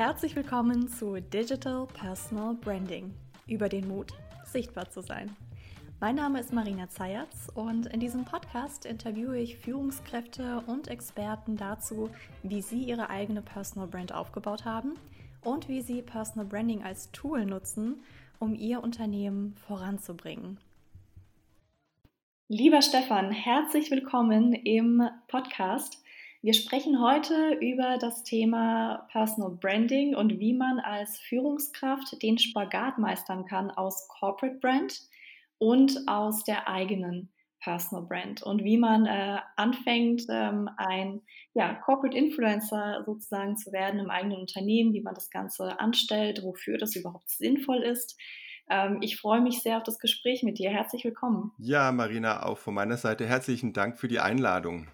Herzlich willkommen zu Digital Personal Branding. Über den Mut, sichtbar zu sein. Mein Name ist Marina Zayatz und in diesem Podcast interviewe ich Führungskräfte und Experten dazu, wie sie ihre eigene Personal Brand aufgebaut haben und wie sie Personal Branding als Tool nutzen, um ihr Unternehmen voranzubringen. Lieber Stefan, herzlich willkommen im Podcast. Wir sprechen heute über das Thema Personal Branding und wie man als Führungskraft den Spagat meistern kann aus Corporate Brand und aus der eigenen Personal Brand und wie man äh, anfängt, ähm, ein ja, Corporate Influencer sozusagen zu werden im eigenen Unternehmen, wie man das Ganze anstellt, wofür das überhaupt sinnvoll ist. Ähm, ich freue mich sehr auf das Gespräch mit dir. Herzlich willkommen. Ja, Marina, auch von meiner Seite herzlichen Dank für die Einladung.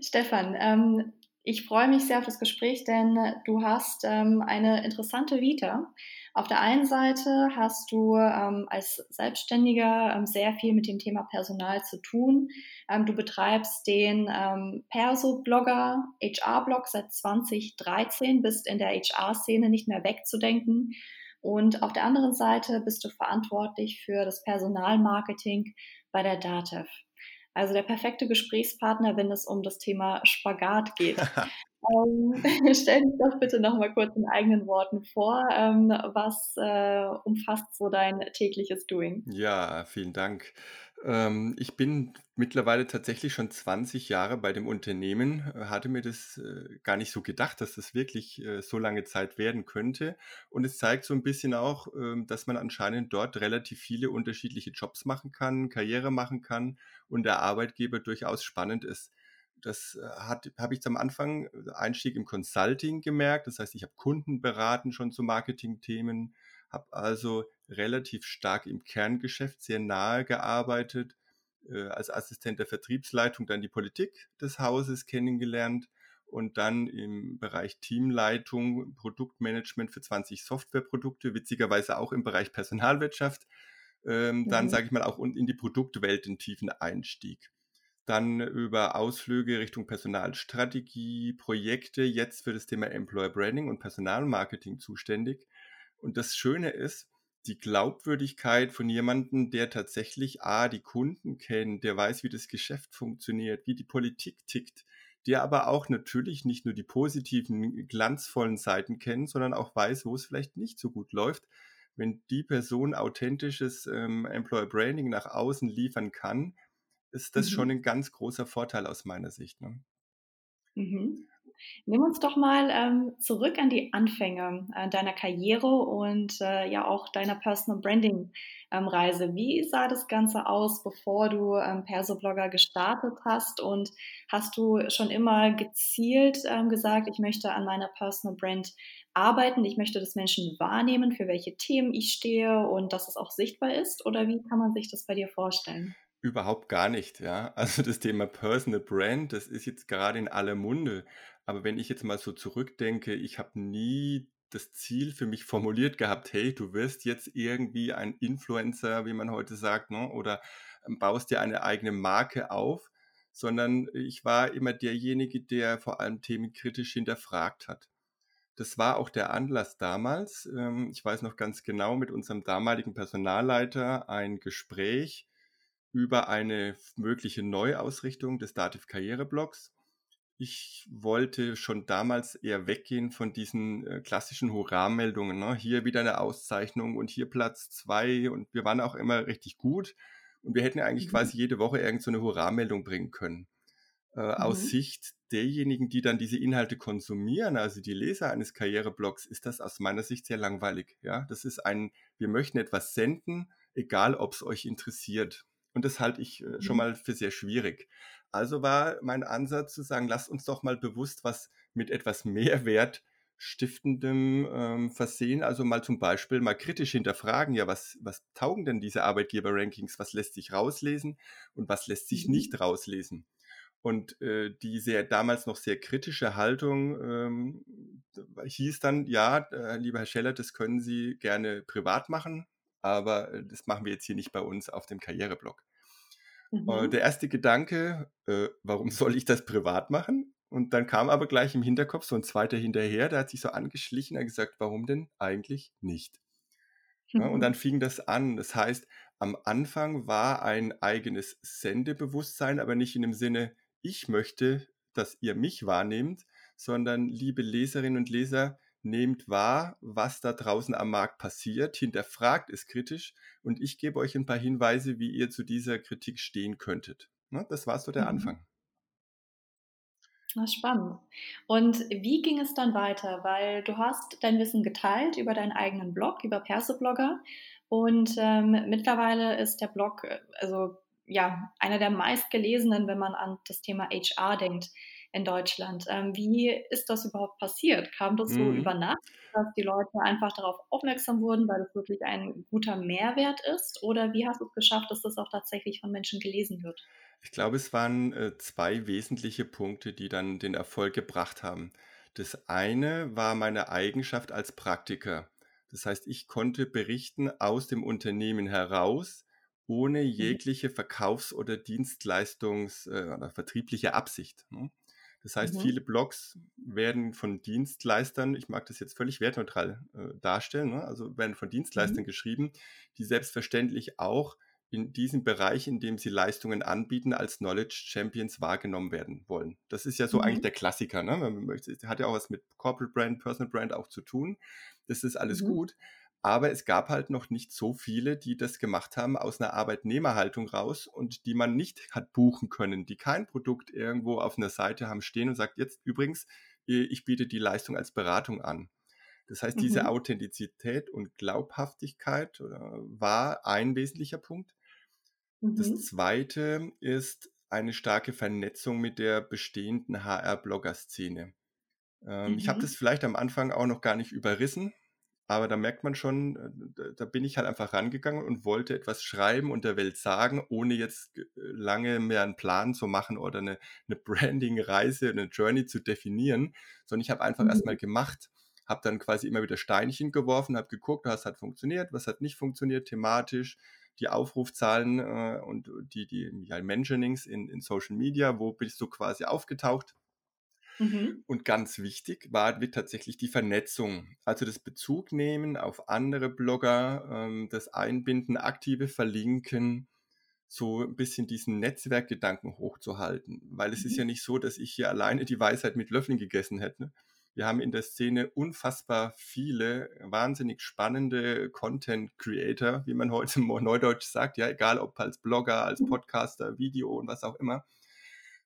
Stefan, ähm, ich freue mich sehr auf das Gespräch, denn du hast ähm, eine interessante Vita. Auf der einen Seite hast du ähm, als Selbstständiger ähm, sehr viel mit dem Thema Personal zu tun. Ähm, du betreibst den ähm, Perso-Blogger, HR-Blog seit 2013, bist in der HR-Szene nicht mehr wegzudenken. Und auf der anderen Seite bist du verantwortlich für das Personalmarketing bei der DATEV. Also der perfekte Gesprächspartner, wenn es um das Thema Spagat geht. ähm, stell dich doch bitte noch mal kurz in eigenen Worten vor. Ähm, was äh, umfasst so dein tägliches Doing? Ja, vielen Dank. Ähm, ich bin mittlerweile tatsächlich schon 20 Jahre bei dem Unternehmen, äh, hatte mir das äh, gar nicht so gedacht, dass das wirklich äh, so lange Zeit werden könnte. Und es zeigt so ein bisschen auch, ähm, dass man anscheinend dort relativ viele unterschiedliche Jobs machen kann, Karriere machen kann und der Arbeitgeber durchaus spannend ist. Das habe ich am Anfang Einstieg im Consulting gemerkt. Das heißt, ich habe Kunden beraten schon zu Marketingthemen, habe also relativ stark im Kerngeschäft sehr nahe gearbeitet, äh, als Assistent der Vertriebsleitung dann die Politik des Hauses kennengelernt und dann im Bereich Teamleitung, Produktmanagement für 20 Softwareprodukte, witzigerweise auch im Bereich Personalwirtschaft, ähm, dann mhm. sage ich mal auch in die Produktwelt den tiefen Einstieg. Dann über Ausflüge Richtung Personalstrategie, Projekte, jetzt für das Thema Employer Branding und Personalmarketing zuständig. Und das Schöne ist, die Glaubwürdigkeit von jemandem, der tatsächlich A, die Kunden kennt, der weiß, wie das Geschäft funktioniert, wie die Politik tickt, der aber auch natürlich nicht nur die positiven, glanzvollen Seiten kennt, sondern auch weiß, wo es vielleicht nicht so gut läuft. Wenn die Person authentisches ähm, Employer Branding nach außen liefern kann, ist das mhm. schon ein ganz großer Vorteil aus meiner Sicht. Ne? Mhm. Nimm uns doch mal ähm, zurück an die Anfänge äh, deiner Karriere und äh, ja auch deiner Personal Branding ähm, Reise. Wie sah das Ganze aus, bevor du ähm, Perso-Blogger gestartet hast? Und hast du schon immer gezielt ähm, gesagt, ich möchte an meiner Personal Brand arbeiten, ich möchte, dass Menschen wahrnehmen, für welche Themen ich stehe und dass es auch sichtbar ist? Oder wie kann man sich das bei dir vorstellen? Überhaupt gar nicht, ja. Also das Thema Personal Brand, das ist jetzt gerade in aller Munde. Aber wenn ich jetzt mal so zurückdenke, ich habe nie das Ziel für mich formuliert gehabt, hey, du wirst jetzt irgendwie ein Influencer, wie man heute sagt, ne? oder ähm, baust dir eine eigene Marke auf, sondern ich war immer derjenige, der vor allem Themen kritisch hinterfragt hat. Das war auch der Anlass damals. Ähm, ich weiß noch ganz genau mit unserem damaligen Personalleiter ein Gespräch über eine mögliche Neuausrichtung des Dativ Karriereblocks ich wollte schon damals eher weggehen von diesen äh, klassischen Hurra-Meldungen. Ne? Hier wieder eine Auszeichnung und hier Platz zwei und wir waren auch immer richtig gut und wir hätten eigentlich mhm. quasi jede Woche irgend so eine Hurra-Meldung bringen können. Äh, mhm. Aus Sicht derjenigen, die dann diese Inhalte konsumieren, also die Leser eines Karriereblogs, ist das aus meiner Sicht sehr langweilig. Ja, das ist ein, wir möchten etwas senden, egal ob es euch interessiert. Und das halte ich äh, schon mhm. mal für sehr schwierig. Also war mein Ansatz zu sagen, lasst uns doch mal bewusst was mit etwas Mehrwert stiftendem ähm, versehen. Also mal zum Beispiel mal kritisch hinterfragen, ja, was, was taugen denn diese Arbeitgeber-Rankings? Was lässt sich rauslesen und was lässt sich mhm. nicht rauslesen? Und äh, die sehr, damals noch sehr kritische Haltung ähm, hieß dann, ja, äh, lieber Herr Scheller, das können Sie gerne privat machen, aber äh, das machen wir jetzt hier nicht bei uns auf dem Karriereblog. Äh, mhm. der erste Gedanke, äh, warum soll ich das privat machen? Und dann kam aber gleich im Hinterkopf so ein zweiter hinterher, der hat sich so angeschlichen, und gesagt, warum denn eigentlich nicht? Ja, und dann fing das an. Das heißt, am Anfang war ein eigenes Sendebewusstsein, aber nicht in dem Sinne, ich möchte, dass ihr mich wahrnehmt, sondern liebe Leserinnen und Leser, nehmt wahr, was da draußen am Markt passiert, hinterfragt es kritisch und ich gebe euch ein paar Hinweise, wie ihr zu dieser Kritik stehen könntet. Ne, das war so der mhm. Anfang. Na, spannend. Und wie ging es dann weiter? Weil du hast dein Wissen geteilt über deinen eigenen Blog, über Perseblogger. Und ähm, mittlerweile ist der Blog, äh, also ja, einer der meistgelesenen, wenn man an das Thema HR denkt in Deutschland. Ähm, wie ist das überhaupt passiert? Kam das so mhm. über Nacht, dass die Leute einfach darauf aufmerksam wurden, weil es wirklich ein guter Mehrwert ist? Oder wie hast du es geschafft, dass das auch tatsächlich von Menschen gelesen wird? Ich glaube, es waren äh, zwei wesentliche Punkte, die dann den Erfolg gebracht haben. Das eine war meine Eigenschaft als Praktiker. Das heißt, ich konnte berichten aus dem Unternehmen heraus, ohne mhm. jegliche Verkaufs- oder Dienstleistungs- äh, oder vertriebliche Absicht. Das heißt, mhm. viele Blogs werden von Dienstleistern, ich mag das jetzt völlig wertneutral äh, darstellen, ne? also werden von Dienstleistern mhm. geschrieben, die selbstverständlich auch in diesem Bereich, in dem sie Leistungen anbieten, als Knowledge Champions wahrgenommen werden wollen. Das ist ja so mhm. eigentlich der Klassiker. Ne? Man möchte, hat ja auch was mit Corporate Brand, Personal Brand auch zu tun. Das ist alles mhm. gut. Aber es gab halt noch nicht so viele, die das gemacht haben aus einer Arbeitnehmerhaltung raus und die man nicht hat buchen können, die kein Produkt irgendwo auf einer Seite haben stehen und sagt, jetzt übrigens, ich biete die Leistung als Beratung an. Das heißt, diese mhm. Authentizität und Glaubhaftigkeit war ein wesentlicher Punkt. Mhm. Das zweite ist eine starke Vernetzung mit der bestehenden HR-Blogger-Szene. Ähm, mhm. Ich habe das vielleicht am Anfang auch noch gar nicht überrissen, aber da merkt man schon, äh, da bin ich halt einfach rangegangen und wollte etwas schreiben und der Welt sagen, ohne jetzt äh, lange mehr einen Plan zu machen oder eine, eine Branding-Reise, eine Journey zu definieren, sondern ich habe einfach mhm. erstmal gemacht, habe dann quasi immer wieder Steinchen geworfen, habe geguckt, was hat funktioniert, was hat nicht funktioniert thematisch, die Aufrufzahlen äh, und die, die ja, Mentionings in, in Social Media, wo bist du quasi aufgetaucht Mhm. Und ganz wichtig war tatsächlich die Vernetzung, also das Bezugnehmen auf andere Blogger, ähm, das Einbinden, aktive Verlinken, so ein bisschen diesen Netzwerkgedanken hochzuhalten. Weil es mhm. ist ja nicht so, dass ich hier alleine die Weisheit mit Löffeln gegessen hätte. Wir haben in der Szene unfassbar viele wahnsinnig spannende Content Creator, wie man heute im Neudeutsch sagt, ja, egal ob als Blogger, als mhm. Podcaster, Video und was auch immer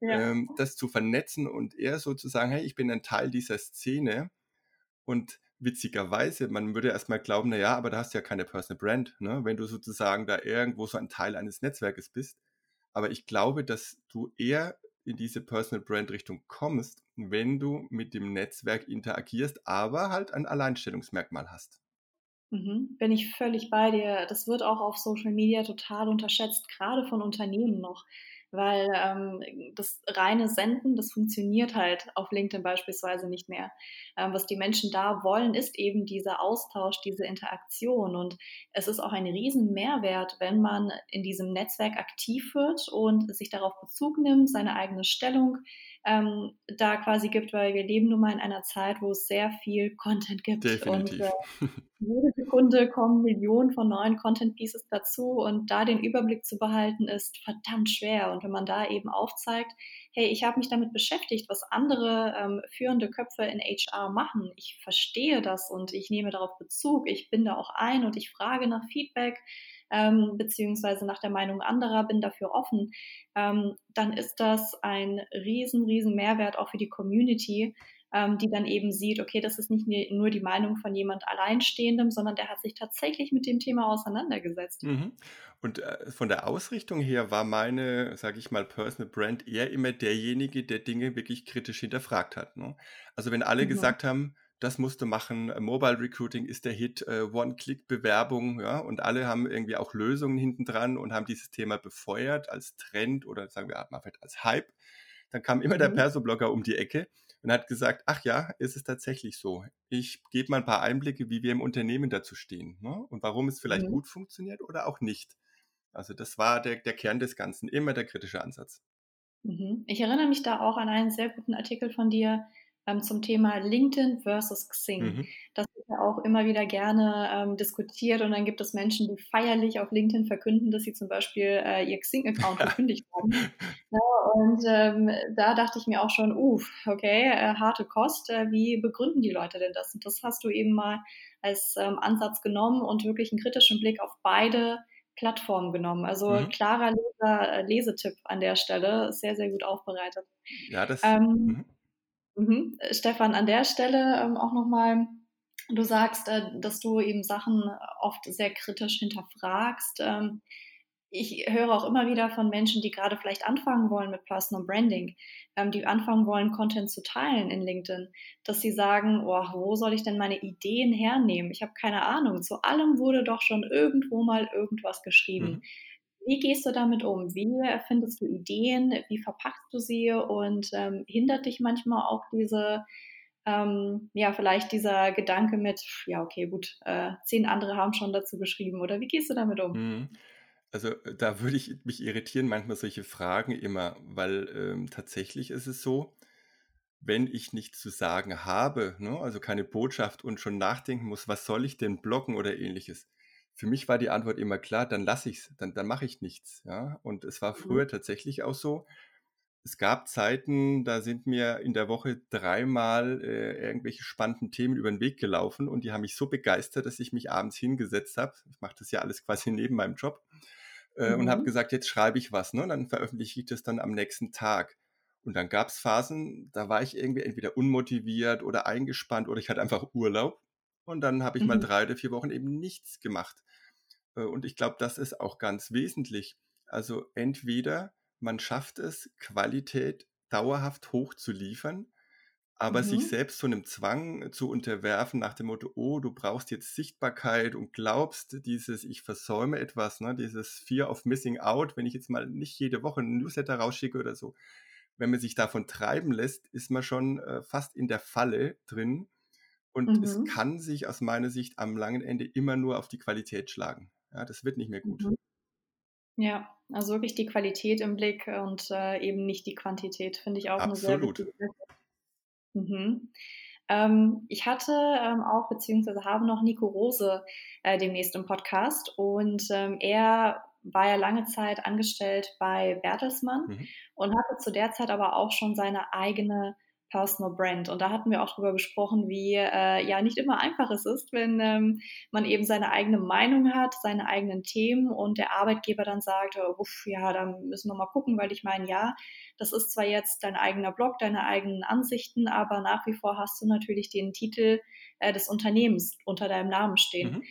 ja. ähm, das zu vernetzen und eher so zu sagen, hey, ich bin ein Teil dieser Szene und witzigerweise, man würde erstmal glauben, naja, aber da hast du ja keine Personal Brand, ne? wenn du sozusagen da irgendwo so ein Teil eines Netzwerkes bist. Aber ich glaube, dass du eher in diese Personal Brand Richtung kommst, wenn du mit dem Netzwerk interagierst, aber halt ein Alleinstellungsmerkmal hast. Mhm, bin ich völlig bei dir. Das wird auch auf Social Media total unterschätzt, gerade von Unternehmen noch weil ähm, das reine Senden, das funktioniert halt auf LinkedIn beispielsweise nicht mehr. Ähm, was die Menschen da wollen, ist eben dieser Austausch, diese Interaktion und es ist auch ein riesen Mehrwert, wenn man in diesem Netzwerk aktiv wird und sich darauf Bezug nimmt, seine eigene Stellung ähm, da quasi gibt, weil wir leben nun mal in einer Zeit, wo es sehr viel Content gibt. Definitiv. Und äh, jede Sekunde kommen Millionen von neuen Content Pieces dazu und da den Überblick zu behalten, ist verdammt schwer. Und wenn man da eben aufzeigt, hey, ich habe mich damit beschäftigt, was andere ähm, führende Köpfe in HR machen. Ich verstehe das und ich nehme darauf Bezug. Ich bin da auch ein und ich frage nach Feedback ähm, beziehungsweise nach der Meinung anderer, bin dafür offen, ähm, dann ist das ein riesen, riesen Mehrwert auch für die Community, ähm, die dann eben sieht, okay, das ist nicht nur die Meinung von jemand Alleinstehendem, sondern der hat sich tatsächlich mit dem Thema auseinandergesetzt. Mhm. Und äh, von der Ausrichtung her war meine, sage ich mal, Personal Brand eher immer derjenige, der Dinge wirklich kritisch hinterfragt hat. Ne? Also wenn alle mhm. gesagt haben, das musst du machen. Äh, Mobile Recruiting ist der Hit, äh, One-Click-Bewerbung, ja, und alle haben irgendwie auch Lösungen hinten dran und haben dieses Thema befeuert als Trend oder sagen wir mal als Hype. Dann kam immer mhm. der Perso-Blogger um die Ecke und hat gesagt, ach ja, ist es tatsächlich so. Ich gebe mal ein paar Einblicke, wie wir im Unternehmen dazu stehen ne? und warum es vielleicht mhm. gut funktioniert oder auch nicht. Also das war der, der Kern des Ganzen, immer der kritische Ansatz. Mhm. Ich erinnere mich da auch an einen sehr guten Artikel von dir ähm, zum Thema LinkedIn versus Xing. Mhm. Das wird ja auch immer wieder gerne ähm, diskutiert und dann gibt es Menschen, die feierlich auf LinkedIn verkünden, dass sie zum Beispiel äh, ihr Xing-Account gekündigt haben. Ja, und ähm, da dachte ich mir auch schon, uff, okay, äh, harte Kost. Äh, wie begründen die Leute denn das? Und das hast du eben mal als ähm, Ansatz genommen und wirklich einen kritischen Blick auf beide Plattformen genommen. Also Mhm. klarer Leser, äh, Lesetipp an der Stelle, sehr, sehr gut aufbereitet. Ja, das Ähm, mhm. Äh, Stefan, an der Stelle ähm, auch nochmal, du sagst, äh, dass du eben Sachen oft sehr kritisch hinterfragst. Ähm, ich höre auch immer wieder von Menschen, die gerade vielleicht anfangen wollen mit Personal Branding, ähm, die anfangen wollen, Content zu teilen in LinkedIn, dass sie sagen, oh, wo soll ich denn meine Ideen hernehmen? Ich habe keine Ahnung. Zu allem wurde doch schon irgendwo mal irgendwas geschrieben. Mhm. Wie gehst du damit um? Wie findest du Ideen? Wie verpackst du sie? Und ähm, hindert dich manchmal auch diese, ähm, ja, vielleicht dieser Gedanke mit, ja, okay, gut, äh, zehn andere haben schon dazu geschrieben. Oder wie gehst du damit um? Mhm. Also, äh, da würde ich mich irritieren manchmal solche Fragen immer, weil, ähm, tatsächlich ist es so, wenn ich nichts zu sagen habe, ne, also keine Botschaft und schon nachdenken muss: „Was soll ich denn bloggen?“ oder Ähnliches. Für mich war die Antwort immer klar: „Dann lasse ich's, dann dann mache ich nichts“, ja? Und es war Mhm. früher tatsächlich auch so. Es gab Zeiten, da sind mir in der Woche dreimal, äh, irgendwelche spannenden Themen über den Weg gelaufen und die haben mich so begeistert, dass ich mich abends hingesetzt habe. Ich mache das ja alles quasi neben meinem Job äh, und habe Mhm. gesagt, jetzt schreibe ich was, ne? Und dann veröffentliche ich das dann am nächsten Tag. Und dann gab es Phasen, da war ich irgendwie entweder unmotiviert oder eingespannt oder ich hatte einfach Urlaub. Und dann habe ich mal Mhm. drei oder vier Wochen eben nichts gemacht. Äh, und ich glaube, das ist auch ganz wesentlich. Also entweder man schafft es, Qualität dauerhaft hoch zu liefern, aber sich Mhm. selbst so einem Zwang zu unterwerfen nach dem Motto: „Oh, du brauchst jetzt Sichtbarkeit und glaubst dieses ich versäume etwas“, ne, dieses Fear of Missing Out, wenn ich jetzt mal nicht jede Woche 'n Newsletter rausschicke oder so. Wenn man sich davon treiben lässt, ist man schon, äh, fast in der Falle drin und es Mhm. kann sich aus meiner Sicht am langen Ende immer nur auf die Qualität schlagen. Ja, das wird nicht mehr gut. Mhm. Ja, also wirklich die Qualität im Blick und äh, eben nicht die Quantität, finde ich auch eine sehr Absolut. wichtige Mhm. Ähm, ich hatte ähm, auch beziehungsweise habe noch Nico Rose äh, demnächst im Podcast und ähm, er war ja lange Zeit angestellt bei Bertelsmann Mhm. und hatte zu der Zeit aber auch schon seine eigene Personal Brand. Und da hatten wir auch drüber gesprochen, wie äh, ja nicht immer einfach es ist, wenn ähm, man eben seine eigene Meinung hat, seine eigenen Themen und der Arbeitgeber dann sagt, oh, uff, ja, da müssen wir mal gucken, weil ich meine, ja, das ist zwar jetzt dein eigener Blog, deine eigenen Ansichten, aber nach wie vor hast du natürlich den Titel äh, des Unternehmens unter deinem Namen stehen. Mhm.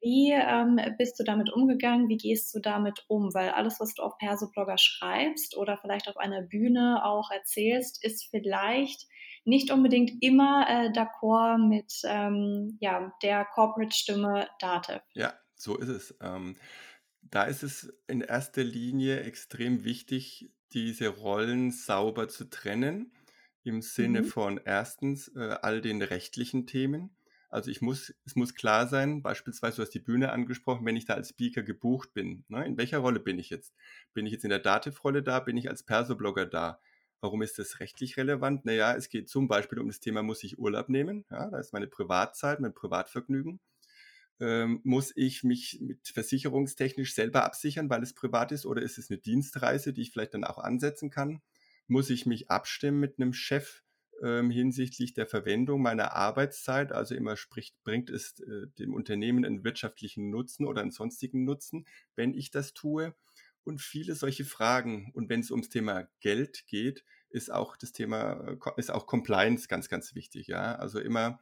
Wie ähm, bist du damit umgegangen? Wie gehst du damit um? Weil alles, was du auf Persoblogger schreibst oder vielleicht auf einer Bühne auch erzählst, ist vielleicht nicht unbedingt immer äh, d'accord mit ähm, ja, der Corporate-Stimme Datev. Ja, so ist es. Ähm, da ist es in erster Linie extrem wichtig, diese Rollen sauber zu trennen, im Sinne Mhm. von erstens äh, all den rechtlichen Themen. Also ich muss, es muss klar sein, beispielsweise, du hast die Bühne angesprochen, wenn ich da als Speaker gebucht bin. Ne? In welcher Rolle bin ich jetzt? Bin ich jetzt in der Dativ-Rolle da? Bin ich als Persoblogger da? Warum ist das rechtlich relevant? Naja, es geht zum Beispiel um das Thema, muss ich Urlaub nehmen? Ja, da ist meine Privatzeit, mein Privatvergnügen ähm, muss ich mich mit versicherungstechnisch selber absichern, weil es privat ist, oder ist es eine Dienstreise, die ich vielleicht dann auch ansetzen kann? Muss ich mich abstimmen mit einem Chef ähm, hinsichtlich der Verwendung meiner Arbeitszeit? Also immer spricht, bringt es äh, dem Unternehmen einen wirtschaftlichen Nutzen oder einen sonstigen Nutzen, wenn ich das tue? Und viele solche Fragen. Und wenn es ums Thema Geld geht, ist auch das Thema, äh, ist auch Compliance ganz, ganz wichtig. Ja, also immer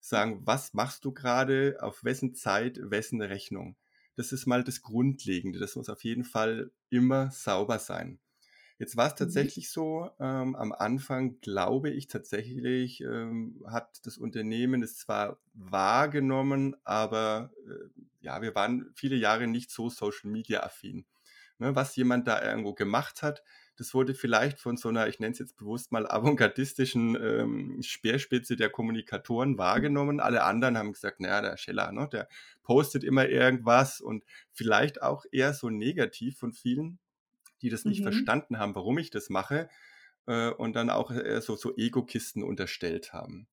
sagen, was machst du gerade, auf wessen Zeit, wessen Rechnung. Das ist mal das Grundlegende. Das muss auf jeden Fall immer sauber sein. Jetzt war es Mhm. tatsächlich so, ähm, am Anfang glaube ich tatsächlich, ähm, hat das Unternehmen es zwar wahrgenommen, aber äh, ja, wir waren viele Jahre nicht so Social Media affin. Ne, was jemand da irgendwo gemacht hat, das wurde vielleicht von so einer, ich nenne es jetzt bewusst mal avantgardistischen ähm, Speerspitze der Kommunikatoren wahrgenommen. Alle anderen haben gesagt, naja, der Scheller, ne, der postet immer irgendwas und vielleicht auch eher so negativ von vielen die das nicht Mhm. verstanden haben, warum ich das mache äh, und dann auch äh, so, so Ego-Kisten unterstellt haben.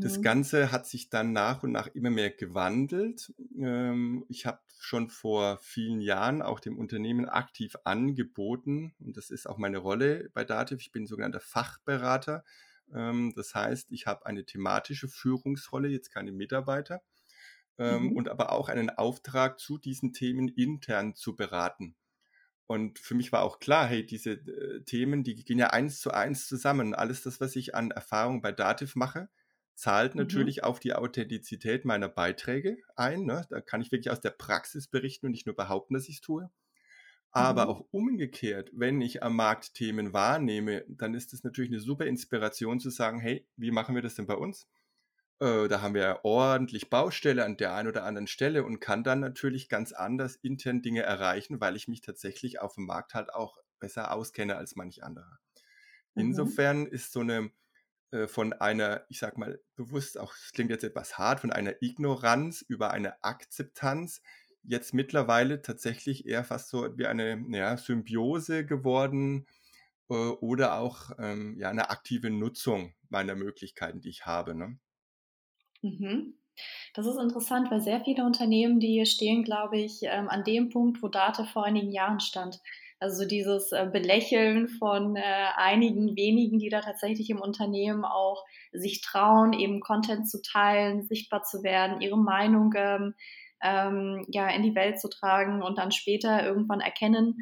Das Mhm. Ganze hat sich dann nach und nach immer mehr gewandelt. Ähm, ich habe schon vor vielen Jahren auch dem Unternehmen aktiv angeboten, und das ist auch meine Rolle bei Dativ, ich bin sogenannter Fachberater. Ähm, das heißt, ich habe eine thematische Führungsrolle, jetzt keine Mitarbeiter, ähm, Mhm. und aber auch einen Auftrag, zu diesen Themen intern zu beraten. Und für mich war auch klar, hey, diese äh, Themen, die gehen ja eins zu eins zusammen. Alles das, was ich an Erfahrung bei Dativ mache, zahlt Mhm. natürlich auf die Authentizität meiner Beiträge ein. Ne? Da kann ich wirklich aus der Praxis berichten und nicht nur behaupten, dass ich es tue. Aber Mhm. auch umgekehrt, wenn ich am Markt Themen wahrnehme, dann ist es natürlich eine super Inspiration zu sagen, hey, wie machen wir das denn bei uns? Äh, da haben wir ordentlich Baustelle an der einen oder anderen Stelle und kann dann natürlich ganz anders intern Dinge erreichen, weil ich mich tatsächlich auf dem Markt halt auch besser auskenne als manch anderer. Mhm. Insofern ist so eine äh, von einer, ich sag mal, bewusst auch, es klingt jetzt etwas hart, von einer Ignoranz über eine Akzeptanz jetzt mittlerweile tatsächlich eher fast so wie eine ja, Symbiose geworden äh, oder auch ähm, ja, eine aktive Nutzung meiner Möglichkeiten, die ich habe. Ne? Mhm. Das ist interessant, weil sehr viele Unternehmen, die stehen, glaube ich, ähm, an dem Punkt, wo Date vor einigen Jahren stand. Also so dieses äh, Belächeln von äh, einigen wenigen, die da tatsächlich im Unternehmen auch sich trauen, eben Content zu teilen, sichtbar zu werden, ihre Meinung ähm, ähm, ja in die Welt zu tragen und dann später irgendwann erkennen,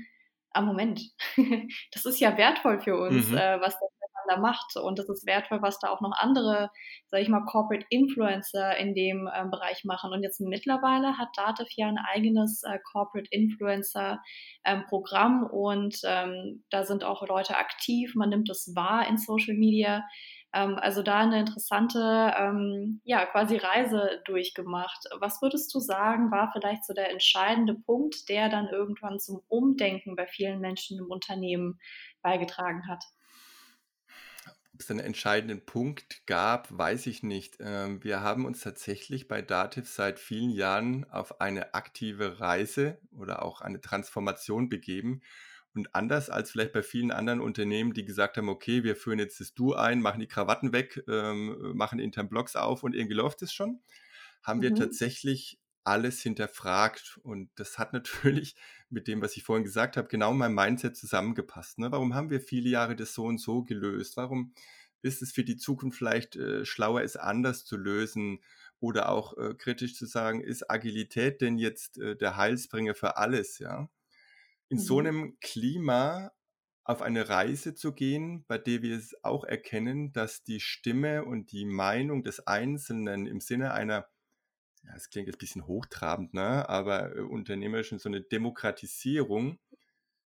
ah Moment, das ist ja wertvoll für uns, Mhm. äh, was Stefan da macht und das ist wertvoll, was da auch noch andere sage ich mal, Corporate Influencer in dem ähm, Bereich machen. Und jetzt mittlerweile hat Dativ ja ein eigenes äh, Corporate Influencer ähm, Programm und ähm, da sind auch Leute aktiv, man nimmt es wahr in Social Media. Ähm, also da eine interessante, ähm, ja, quasi Reise durchgemacht. Was würdest du sagen, war vielleicht so der entscheidende Punkt, der dann irgendwann zum Umdenken bei vielen Menschen im Unternehmen beigetragen hat? Ob es einen entscheidenden Punkt gab, weiß ich nicht. Ähm, wir haben uns tatsächlich bei Dativ seit vielen Jahren auf eine aktive Reise oder auch eine Transformation begeben. Und anders als vielleicht bei vielen anderen Unternehmen, die gesagt haben, okay, wir führen jetzt das Du ein, machen die Krawatten weg, ähm, machen intern Blogs auf und irgendwie läuft es schon, haben wir Mhm. tatsächlich alles hinterfragt. Und das hat natürlich mit dem, was ich vorhin gesagt habe, genau mein Mindset zusammengepasst. Ne? Warum haben wir viele Jahre das so und so gelöst? Warum ist es für die Zukunft vielleicht äh, schlauer, es anders zu lösen? Oder auch äh, kritisch zu sagen, ist Agilität denn jetzt äh, der Heilsbringer für alles? Ja? In so Mhm. einem Klima auf eine Reise zu gehen, bei der wir es auch erkennen, dass die Stimme und die Meinung des Einzelnen im Sinne einer ja, es klingt jetzt ein bisschen hochtrabend, ne, aber, äh, unternehmerisch so eine Demokratisierung,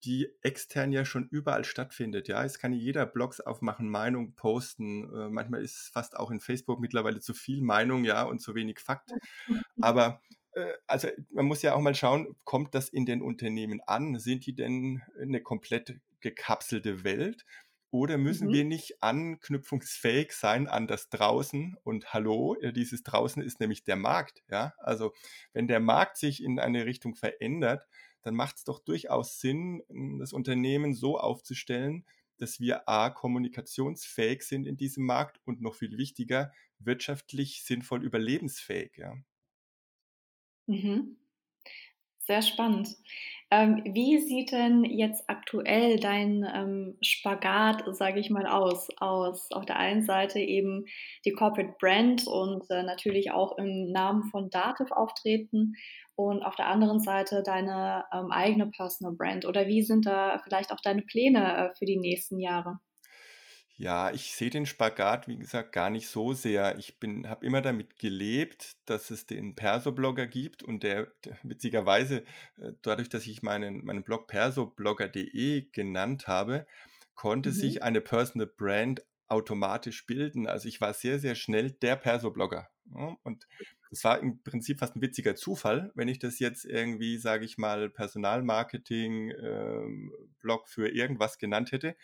die extern ja schon überall stattfindet, ja. Es kann jeder Blogs aufmachen, Meinung posten. Äh, manchmal ist fast auch in Facebook mittlerweile zu viel Meinung, ja, und zu wenig Fakt. Aber, äh, also, man muss ja auch mal schauen, kommt das in den Unternehmen an? Sind die denn eine komplett gekapselte Welt? Oder müssen wir Mhm. nicht anknüpfungsfähig sein an das Draußen? Und hallo, äh, dieses Draußen ist nämlich der Markt, ja? Also, wenn der Markt sich in eine Richtung verändert, dann macht es doch durchaus Sinn, das Unternehmen so aufzustellen, dass wir A, kommunikationsfähig sind in diesem Markt und noch viel wichtiger, wirtschaftlich sinnvoll überlebensfähig, ja. Mhm. Sehr spannend. Ähm, wie sieht denn jetzt aktuell dein, ähm, Spagat, sage ich mal, aus aus auf der einen Seite eben die Corporate Brand und, äh, natürlich auch im Namen von Dativ auftreten und auf der anderen Seite deine, ähm, eigene Personal Brand oder wie sind da vielleicht auch deine Pläne, äh, für die nächsten Jahre? Ja, ich sehe den Spagat, wie gesagt, gar nicht so sehr. Ich bin habe immer damit gelebt, dass es den Perso-Blogger gibt und der d witzigerweise, äh, dadurch, dass ich meinen meinen Blog persoblogger.de genannt habe, konnte Mhm, sich eine Personal Brand automatisch bilden. Also, ich war sehr, sehr schnell der Perso-Blogger, ne? Und es war im Prinzip fast ein witziger Zufall, wenn ich das jetzt irgendwie, sage ich mal, Personalmarketing, ähm, Blog für irgendwas genannt hätte,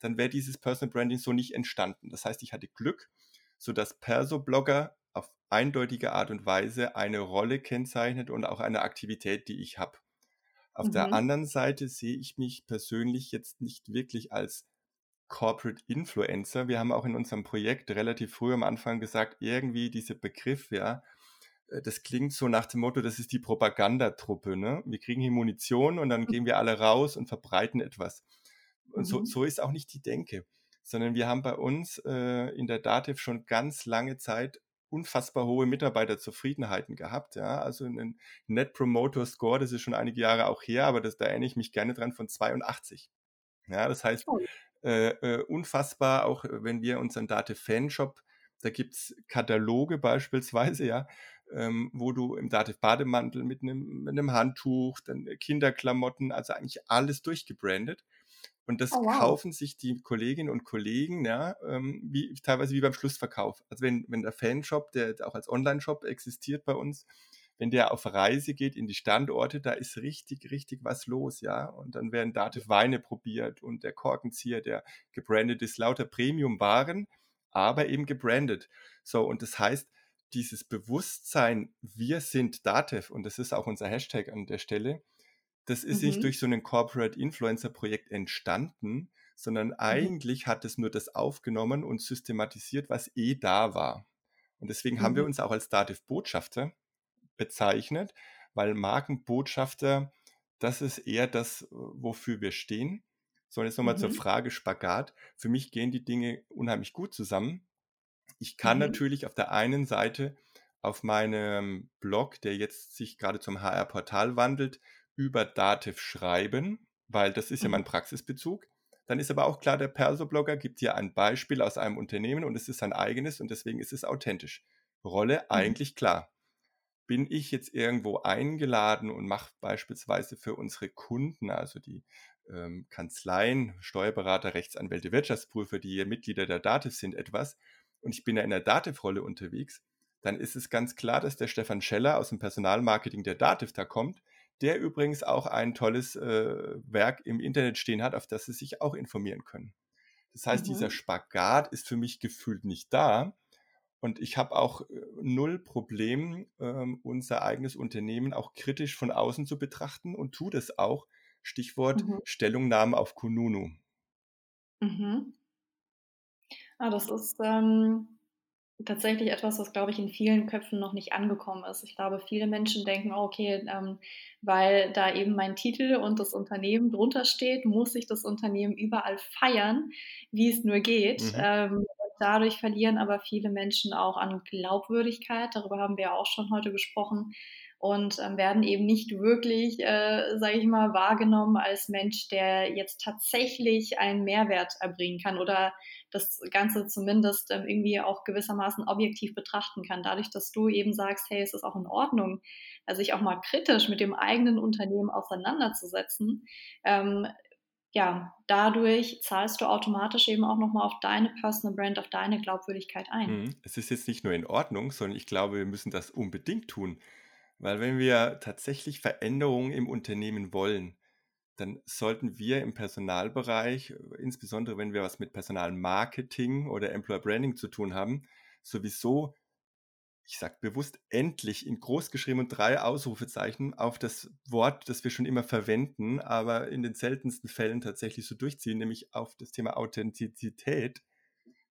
dann wäre dieses Personal Branding so nicht entstanden. Das heißt, ich hatte Glück, sodass Perso-Blogger auf eindeutige Art und Weise eine Rolle kennzeichnet und auch eine Aktivität, die ich habe. Auf der Mhm. anderen Seite sehe ich mich persönlich jetzt nicht wirklich als Corporate Influencer. Wir haben auch in unserem Projekt relativ früh am Anfang gesagt, irgendwie dieser Begriff, ja, äh, das klingt so nach dem Motto, das ist die Propagandatruppe. Ne? Wir kriegen hier Munition und dann gehen wir alle raus und verbreiten etwas. Und so, Mhm. so ist auch nicht die Denke, sondern wir haben bei uns äh, in der DATEV schon ganz lange Zeit unfassbar hohe Mitarbeiterzufriedenheiten gehabt. Ja? Also ein Net Promoter Score, das ist schon einige Jahre auch her, aber das, da erinnere ich mich gerne dran, von 82. Ja, das heißt, Toll. äh, äh, unfassbar, auch wenn wir unseren Date Fanshop, da gibt es Kataloge beispielsweise, ja, ähm, wo du im Dativ Bademantel mit einem, mit einem Handtuch, dann Kinderklamotten, also eigentlich alles durchgebrandet. Und das Oh, wow. kaufen sich die Kolleginnen und Kollegen, ja, ähm, wie, teilweise wie beim Schlussverkauf. Also wenn, wenn der Fanshop, der auch als Online-Shop existiert bei uns, wenn der auf Reise geht in die Standorte, da ist richtig, richtig was los, ja. Und dann werden Dativ Weine probiert und der Korkenzieher, der gebrandet ist, lauter Premium-Waren, aber eben gebrandet. So, und das heißt, dieses Bewusstsein, wir sind Datev, und das ist auch unser Hashtag an der Stelle, das ist nicht Mhm. durch so ein Corporate Influencer Projekt entstanden, sondern Mhm. eigentlich hat es nur das aufgenommen und systematisiert, was eh da war. Und deswegen haben wir Mhm. uns auch als Dativ Botschafter bezeichnet, weil Markenbotschafter, das ist eher das, wofür wir stehen. So, jetzt nochmal zur Mhm. Frage Spagat. Für mich gehen die Dinge unheimlich gut zusammen. Ich kann Mhm. natürlich auf der einen Seite auf meinem Blog, der jetzt sich gerade zum HR-Portal wandelt, über Dativ schreiben, weil das ist ja Mhm. mein Praxisbezug. Dann ist aber auch klar, der Perso-Blogger gibt dir ein Beispiel aus einem Unternehmen und es ist sein eigenes und deswegen ist es authentisch. Rolle Mhm. eigentlich klar. Bin ich jetzt irgendwo eingeladen und mache beispielsweise für unsere Kunden, also die ähm, Kanzleien, Steuerberater, Rechtsanwälte, Wirtschaftsprüfer, die hier Mitglieder der Dativ sind, etwas, und ich bin ja in der Dativ-Rolle unterwegs, dann ist es ganz klar, dass der Stefan Scheller aus dem Personalmarketing der Dativ da kommt, der übrigens auch ein tolles äh, Werk im Internet stehen hat, auf das Sie sich auch informieren können. Das heißt, dieser Mhm. Spagat ist für mich gefühlt nicht da. Und ich habe auch äh, null Problem, ähm, unser eigenes Unternehmen auch kritisch von außen zu betrachten und tue das auch. Stichwort Mhm. Stellungnahmen auf Kununu. Mhm. Ah, das ist ähm, tatsächlich etwas, was, glaube ich, in vielen Köpfen noch nicht angekommen ist. Ich glaube, viele Menschen denken, oh, okay, ähm, weil da eben mein Titel und das Unternehmen drunter steht, muss ich das Unternehmen überall feiern, wie es nur geht. Mhm. Ähm, dadurch verlieren aber viele Menschen auch an Glaubwürdigkeit. Darüber haben wir auch schon heute gesprochen und ähm, werden eben nicht wirklich, äh, sage ich mal, wahrgenommen als Mensch, der jetzt tatsächlich einen Mehrwert erbringen kann oder das Ganze zumindest ähm, irgendwie auch gewissermaßen objektiv betrachten kann. Dadurch, dass du eben sagst, hey, es ist auch in Ordnung, also sich auch mal kritisch mit dem eigenen Unternehmen auseinanderzusetzen. Ähm, ja, dadurch zahlst du automatisch eben auch nochmal auf deine Personal Brand, auf deine Glaubwürdigkeit ein. Mhm. Es ist jetzt nicht nur in Ordnung, sondern ich glaube, wir müssen das unbedingt tun. Weil wenn wir tatsächlich Veränderungen im Unternehmen wollen, dann sollten wir im Personalbereich, insbesondere wenn wir was mit Personalmarketing oder Employer Branding zu tun haben, sowieso, ich sage bewusst, endlich in groß geschrieben und drei Ausrufezeichen auf das Wort, das wir schon immer verwenden, aber in den seltensten Fällen tatsächlich so durchziehen, nämlich auf das Thema Authentizität,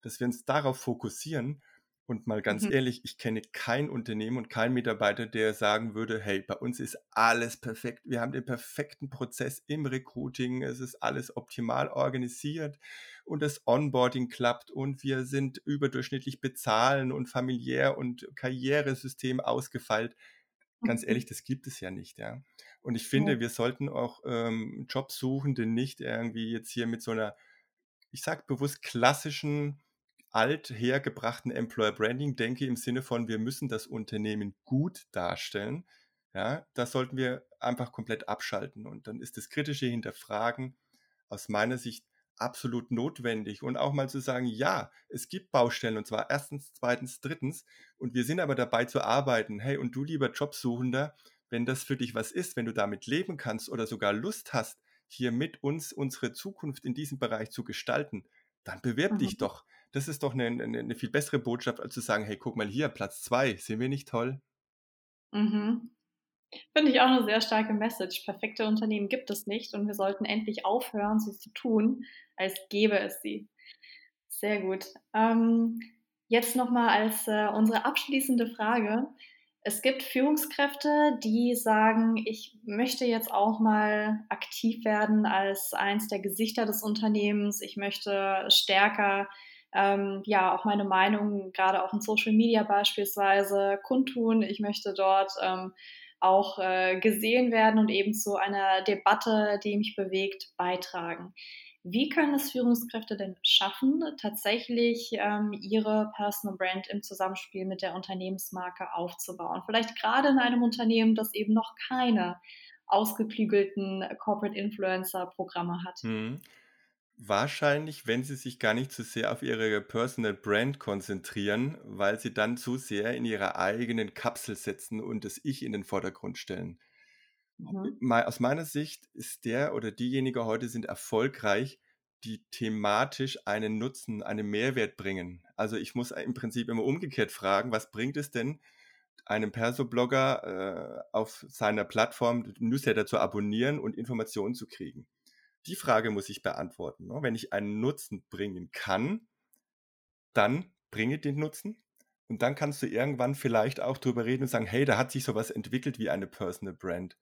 dass wir uns darauf fokussieren und mal ganz Mhm. ehrlich, ich kenne kein Unternehmen und keinen Mitarbeiter, der sagen würde, hey, bei uns ist alles perfekt. Wir haben den perfekten Prozess im Recruiting. Es ist alles optimal organisiert und das Onboarding klappt und wir sind überdurchschnittlich bezahlen und familiär und Karrieresystem ausgefeilt. Ganz ehrlich, Mhm. das gibt es ja nicht, ja. Und ich finde, Ja. wir sollten auch ähm, Jobsuchende nicht irgendwie jetzt hier mit so einer, ich sag bewusst klassischen althergebrachten Employer Branding denke im Sinne von, wir müssen das Unternehmen gut darstellen, ja, das sollten wir einfach komplett abschalten. Und dann ist das kritische Hinterfragen aus meiner Sicht absolut notwendig. Und auch mal zu sagen, ja, es gibt Baustellen und zwar erstens, zweitens, drittens. Und wir sind aber dabei zu arbeiten. Hey, und du lieber Jobsuchender, wenn das für dich was ist, wenn du damit leben kannst oder sogar Lust hast, hier mit uns unsere Zukunft in diesem Bereich zu gestalten, dann bewirb dich Mhm. doch. Das ist doch eine, eine, eine viel bessere Botschaft, als zu sagen, hey, guck mal hier, Platz zwei, sind wir nicht toll? Mhm. Finde ich auch eine sehr starke Message. Perfekte Unternehmen gibt es nicht und wir sollten endlich aufhören, so zu tun, als gäbe es sie. Sehr gut. Ähm, jetzt nochmal als äh, unsere abschließende Frage. Es gibt Führungskräfte, die sagen, ich möchte jetzt auch mal aktiv werden als eins der Gesichter des Unternehmens. Ich möchte stärker ähm, ja auch meine Meinung gerade auch in Social Media beispielsweise kundtun. Ich möchte dort ähm, auch äh, gesehen werden und eben zu einer Debatte, die mich bewegt, beitragen. Wie können es Führungskräfte denn schaffen, tatsächlich ähm, ihre Personal Brand im Zusammenspiel mit der Unternehmensmarke aufzubauen? Vielleicht gerade in einem Unternehmen, das eben noch keine ausgeklügelten Corporate Influencer Programme hat. Mhm. Wahrscheinlich, wenn sie sich gar nicht zu sehr auf ihre Personal Brand konzentrieren, weil sie dann zu sehr in ihrer eigenen Kapsel setzen und das Ich in den Vordergrund stellen. Mhm. Aus meiner Sicht ist der oder diejenige heute sind erfolgreich, die thematisch einen Nutzen, einen Mehrwert bringen. Also ich muss im Prinzip immer umgekehrt fragen, was bringt es denn, einem Perso-Blogger äh, auf seiner Plattform Newsletter zu abonnieren und Informationen zu kriegen? Die Frage muss ich beantworten. Ne? Wenn ich einen Nutzen bringen kann, dann bringe den Nutzen. Und dann kannst du irgendwann vielleicht auch darüber reden und sagen, hey, da hat sich sowas entwickelt wie eine Personal Brand.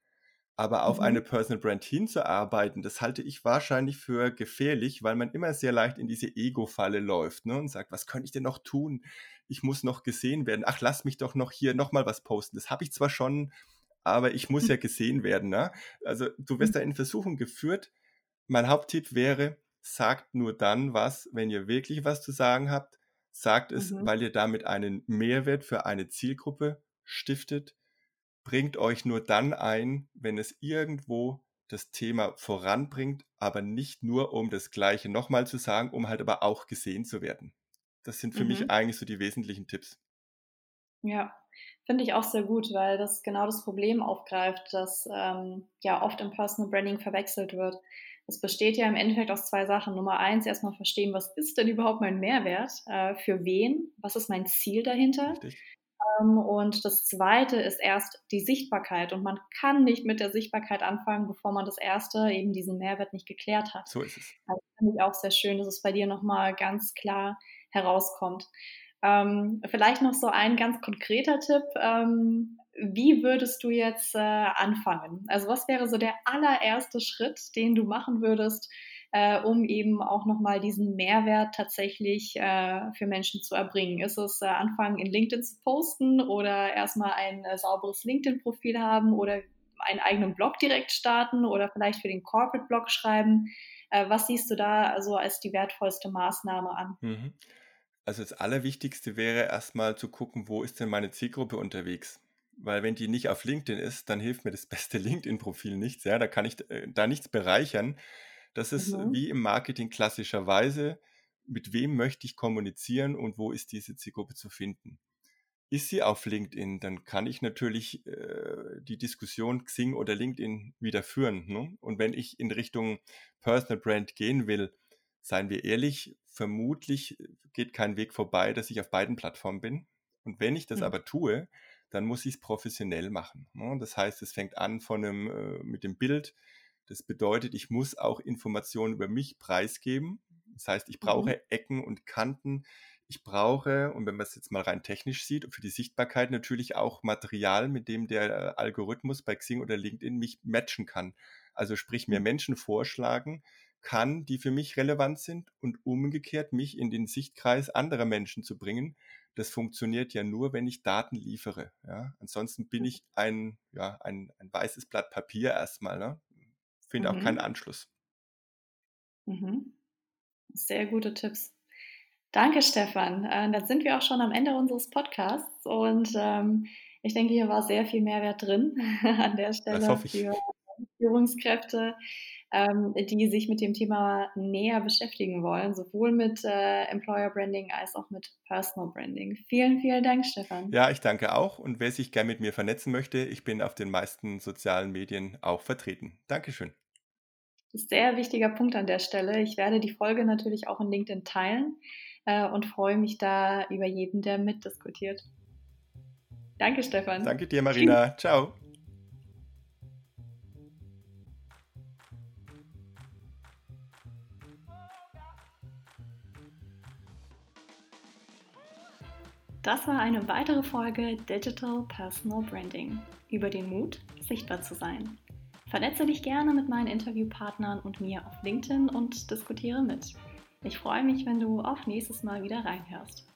Aber auf mhm. eine Personal Brand hinzuarbeiten, das halte ich wahrscheinlich für gefährlich, weil man immer sehr leicht in diese Ego-Falle läuft ne? und sagt, was könnte ich denn noch tun? Ich muss noch gesehen werden. Ach, lass mich doch noch hier nochmal was posten. Das habe ich zwar schon, aber ich muss ja gesehen werden. Ne? Also du wirst mhm. da in Versuchung geführt. Mein Haupttipp wäre, sagt nur dann was, wenn ihr wirklich was zu sagen habt. Sagt es, mhm. weil ihr damit einen Mehrwert für eine Zielgruppe stiftet bringt euch nur dann ein, wenn es irgendwo das Thema voranbringt, aber nicht nur, um das Gleiche nochmal zu sagen, um halt aber auch gesehen zu werden. Das sind für mhm. mich eigentlich so die wesentlichen Tipps. Ja, finde ich auch sehr gut, weil das genau das Problem aufgreift, das ähm, ja oft im Personal Branding verwechselt wird. Es besteht ja im Endeffekt aus zwei Sachen. Nummer eins, erstmal verstehen, was ist denn überhaupt mein Mehrwert? Äh, für wen? Was ist mein Ziel dahinter? Richtig. Ähm, und das Zweite ist erst die Sichtbarkeit. Und man kann nicht mit der Sichtbarkeit anfangen, bevor man das Erste, eben diesen Mehrwert nicht geklärt hat. So ist es. Also finde ich auch sehr schön, dass es bei dir nochmal ganz klar herauskommt. Ähm, vielleicht noch so ein ganz konkreter Tipp. Ähm, wie würdest du jetzt äh, anfangen? Also was wäre so der allererste Schritt, den du machen würdest, äh, um eben auch nochmal diesen Mehrwert tatsächlich äh, für Menschen zu erbringen? Ist es äh, anfangen, in LinkedIn zu posten oder erstmal ein äh, sauberes LinkedIn-Profil haben oder einen eigenen Blog direkt starten oder vielleicht für den Corporate-Blog schreiben? Äh, was siehst du da also als die wertvollste Maßnahme an? Mhm. Also das Allerwichtigste wäre erstmal zu gucken, wo ist denn meine Zielgruppe unterwegs? Weil wenn die nicht auf LinkedIn ist, dann hilft mir das beste LinkedIn-Profil nichts. Ja, da kann ich äh, da nichts bereichern. Das ist mhm. wie im Marketing klassischerweise, mit wem möchte ich kommunizieren und wo ist diese Zielgruppe zu finden. Ist sie auf LinkedIn, dann kann ich natürlich äh, die Diskussion Xing oder LinkedIn wieder führen. Ne? Und wenn ich in Richtung Personal Brand gehen will, seien wir ehrlich, vermutlich geht kein Weg vorbei, dass ich auf beiden Plattformen bin. Und wenn ich das mhm. aber tue, dann muss ich es professionell machen. Ne? Das heißt, es fängt an von einem, äh, mit dem Bild, das bedeutet, ich muss auch Informationen über mich preisgeben. Das heißt, ich brauche mhm. Ecken und Kanten. Ich brauche, und wenn man es jetzt mal rein technisch sieht, für die Sichtbarkeit natürlich auch Material, mit dem der äh, Algorithmus bei Xing oder LinkedIn mich matchen kann. Also sprich, mir mhm. Menschen vorschlagen kann, die für mich relevant sind und umgekehrt mich in den Sichtkreis anderer Menschen zu bringen. Das funktioniert ja nur, wenn ich Daten liefere. Ja? Ansonsten bin mhm. ich ein, ja, ein, ein weißes Blatt Papier erstmal. Ne? finde mhm. auch keinen. Anschluss. Mhm. Sehr gute Tipps. Danke, Stefan. Äh, dann sind wir auch schon am Ende unseres Podcasts und ähm, ich denke, hier war sehr viel Mehrwert drin an der Stelle für Führungskräfte, ähm, die sich mit dem Thema näher beschäftigen wollen, sowohl mit äh, Employer Branding als auch mit Personal Branding. Vielen, vielen Dank, Stefan. Ja, ich danke auch. Und wer sich gerne mit mir vernetzen möchte, ich bin auf den meisten sozialen Medien auch vertreten. Dankeschön. Sehr wichtiger Punkt an der Stelle. Ich werde die Folge natürlich auch in LinkedIn teilen äh, und freue mich da über jeden, der mitdiskutiert. Danke, Stefan. Danke dir, Marina. Ciao. Das war eine weitere Folge Digital Personal Branding über den Mut, sichtbar zu sein. Vernetze dich gerne mit meinen Interviewpartnern und mir auf LinkedIn und diskutiere mit. Ich freue mich, wenn du auch nächstes Mal wieder reinhörst.